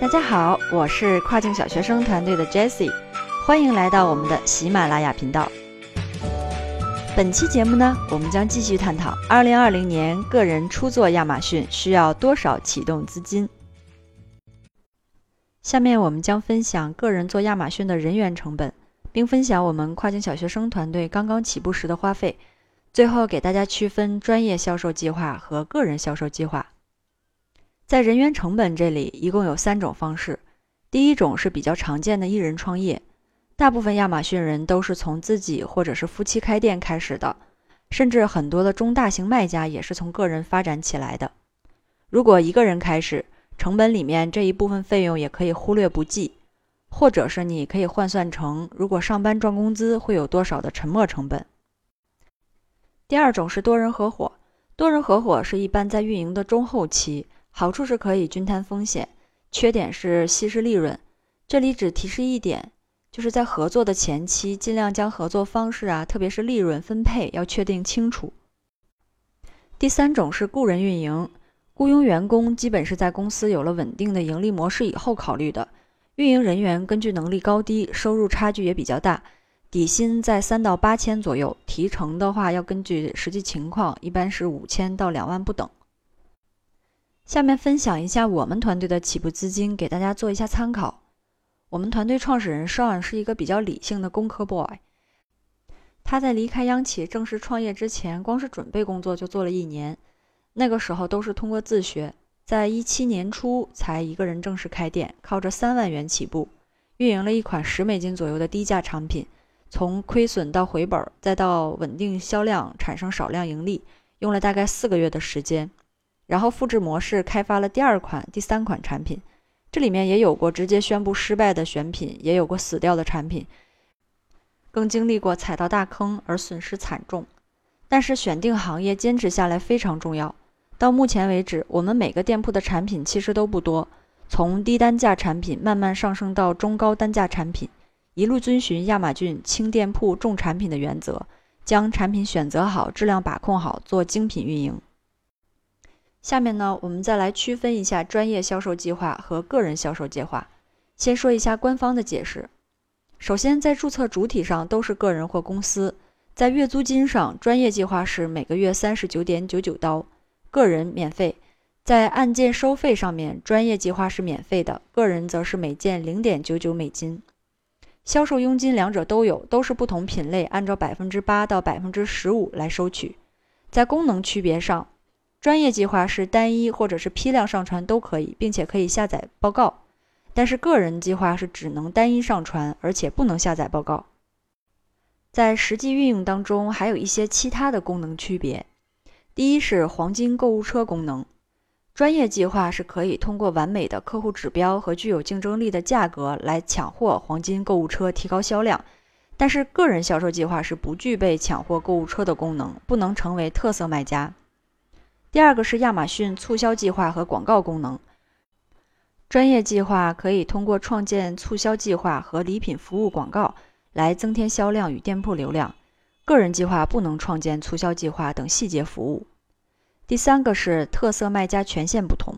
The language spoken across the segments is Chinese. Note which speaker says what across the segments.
Speaker 1: 大家好，我是跨境小学生团队的 Jessie，欢迎来到我们的喜马拉雅频道。本期节目呢，我们将继续探讨2020年个人初做亚马逊需要多少启动资金。下面我们将分享个人做亚马逊的人员成本，并分享我们跨境小学生团队刚刚起步时的花费。最后给大家区分专业销售计划和个人销售计划。在人员成本这里，一共有三种方式。第一种是比较常见的艺人创业，大部分亚马逊人都是从自己或者是夫妻开店开始的，甚至很多的中大型卖家也是从个人发展起来的。如果一个人开始，成本里面这一部分费用也可以忽略不计，或者是你可以换算成如果上班赚工资会有多少的沉没成本。第二种是多人合伙，多人合伙是一般在运营的中后期。好处是可以均摊风险，缺点是稀释利润。这里只提示一点，就是在合作的前期，尽量将合作方式啊，特别是利润分配要确定清楚。第三种是雇人运营，雇佣员工基本是在公司有了稳定的盈利模式以后考虑的。运营人员根据能力高低，收入差距也比较大，底薪在三到八千左右，提成的话要根据实际情况，一般是五千到两万不等。下面分享一下我们团队的起步资金，给大家做一下参考。我们团队创始人 Sean 是一个比较理性的工科 boy，他在离开央企正式创业之前，光是准备工作就做了一年。那个时候都是通过自学，在一七年初才一个人正式开店，靠着三万元起步，运营了一款十美金左右的低价产品，从亏损到回本，再到稳定销量，产生少量盈利，用了大概四个月的时间。然后复制模式开发了第二款、第三款产品，这里面也有过直接宣布失败的选品，也有过死掉的产品，更经历过踩到大坑而损失惨重。但是选定行业、坚持下来非常重要。到目前为止，我们每个店铺的产品其实都不多，从低单价产品慢慢上升到中高单价产品，一路遵循亚马逊轻店铺重产品的原则，将产品选择好、质量把控好，做精品运营。下面呢，我们再来区分一下专业销售计划和个人销售计划。先说一下官方的解释。首先，在注册主体上都是个人或公司，在月租金上，专业计划是每个月三十九点九九刀，个人免费。在按件收费上面，专业计划是免费的，个人则是每件零点九九美金。销售佣金两者都有，都是不同品类按照百分之八到百分之十五来收取。在功能区别上。专业计划是单一或者是批量上传都可以，并且可以下载报告，但是个人计划是只能单一上传，而且不能下载报告。在实际运用当中，还有一些其他的功能区别。第一是黄金购物车功能，专业计划是可以通过完美的客户指标和具有竞争力的价格来抢货黄金购物车，提高销量。但是个人销售计划是不具备抢货购物车的功能，不能成为特色卖家。第二个是亚马逊促销计划和广告功能。专业计划可以通过创建促销计划和礼品服务广告来增添销量与店铺流量，个人计划不能创建促销计划等细节服务。第三个是特色卖家权限不同。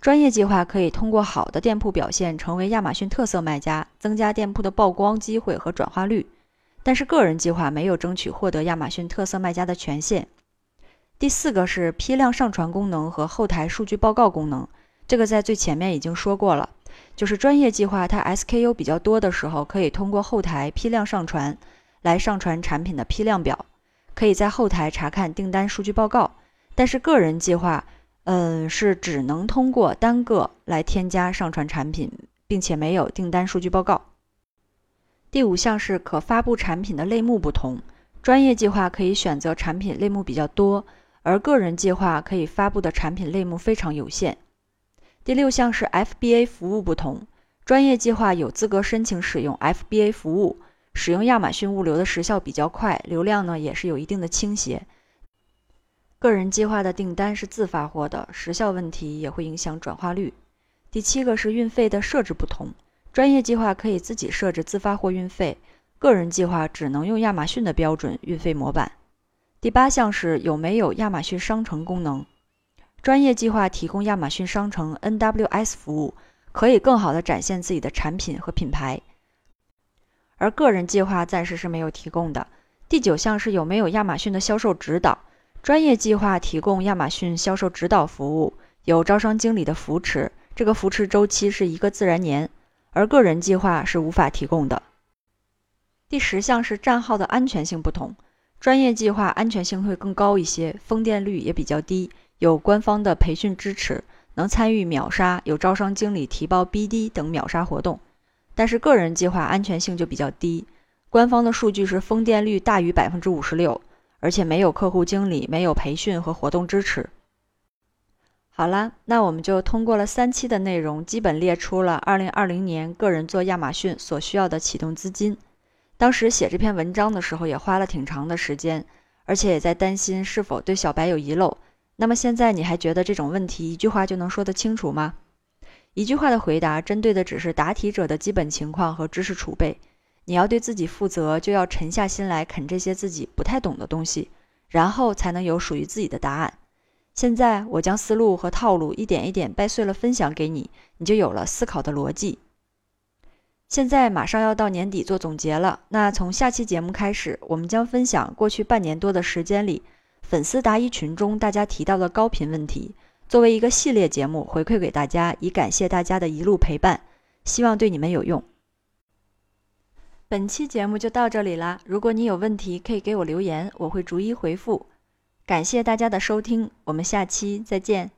Speaker 1: 专业计划可以通过好的店铺表现成为亚马逊特色卖家，增加店铺的曝光机会和转化率，但是个人计划没有争取获得亚马逊特色卖家的权限。第四个是批量上传功能和后台数据报告功能，这个在最前面已经说过了。就是专业计划它 SKU 比较多的时候，可以通过后台批量上传来上传产品的批量表，可以在后台查看订单数据报告。但是个人计划，嗯，是只能通过单个来添加上传产品，并且没有订单数据报告。第五项是可发布产品的类目不同，专业计划可以选择产品类目比较多。而个人计划可以发布的产品类目非常有限。第六项是 FBA 服务不同，专业计划有资格申请使用 FBA 服务，使用亚马逊物流的时效比较快，流量呢也是有一定的倾斜。个人计划的订单是自发货的，时效问题也会影响转化率。第七个是运费的设置不同，专业计划可以自己设置自发货运费，个人计划只能用亚马逊的标准运费模板。第八项是有没有亚马逊商城功能？专业计划提供亚马逊商城 NWS 服务，可以更好的展现自己的产品和品牌。而个人计划暂时是没有提供的。第九项是有没有亚马逊的销售指导？专业计划提供亚马逊销售指导服务，有招商经理的扶持，这个扶持周期是一个自然年，而个人计划是无法提供的。第十项是账号的安全性不同，专业计划安全性会更高一些，封电率也比较低，有官方的培训支持，能参与秒杀，有招商经理提报 BD 等秒杀活动。但是个人计划安全性就比较低，官方的数据是封电率大于百分之五十六，而且没有客户经理，没有培训和活动支持。好啦，那我们就通过了三期的内容，基本列出了二零二零年个人做亚马逊所需要的启动资金。当时写这篇文章的时候也花了挺长的时间，而且也在担心是否对小白有遗漏。那么现在你还觉得这种问题一句话就能说得清楚吗？一句话的回答，针对的只是答题者的基本情况和知识储备。你要对自己负责，就要沉下心来啃这些自己不太懂的东西，然后才能有属于自己的答案。现在我将思路和套路一点一点掰碎了分享给你，你就有了思考的逻辑。现在马上要到年底做总结了，那从下期节目开始，我们将分享过去半年多的时间里，粉丝答疑群中大家提到的高频问题。作为一个系列节目回馈给大家，以感谢大家的一路陪伴，希望对你们有用。本期节目就到这里啦，如果你有问题，可以给我留言，我会逐一回复。感谢大家的收听，我们下期再见。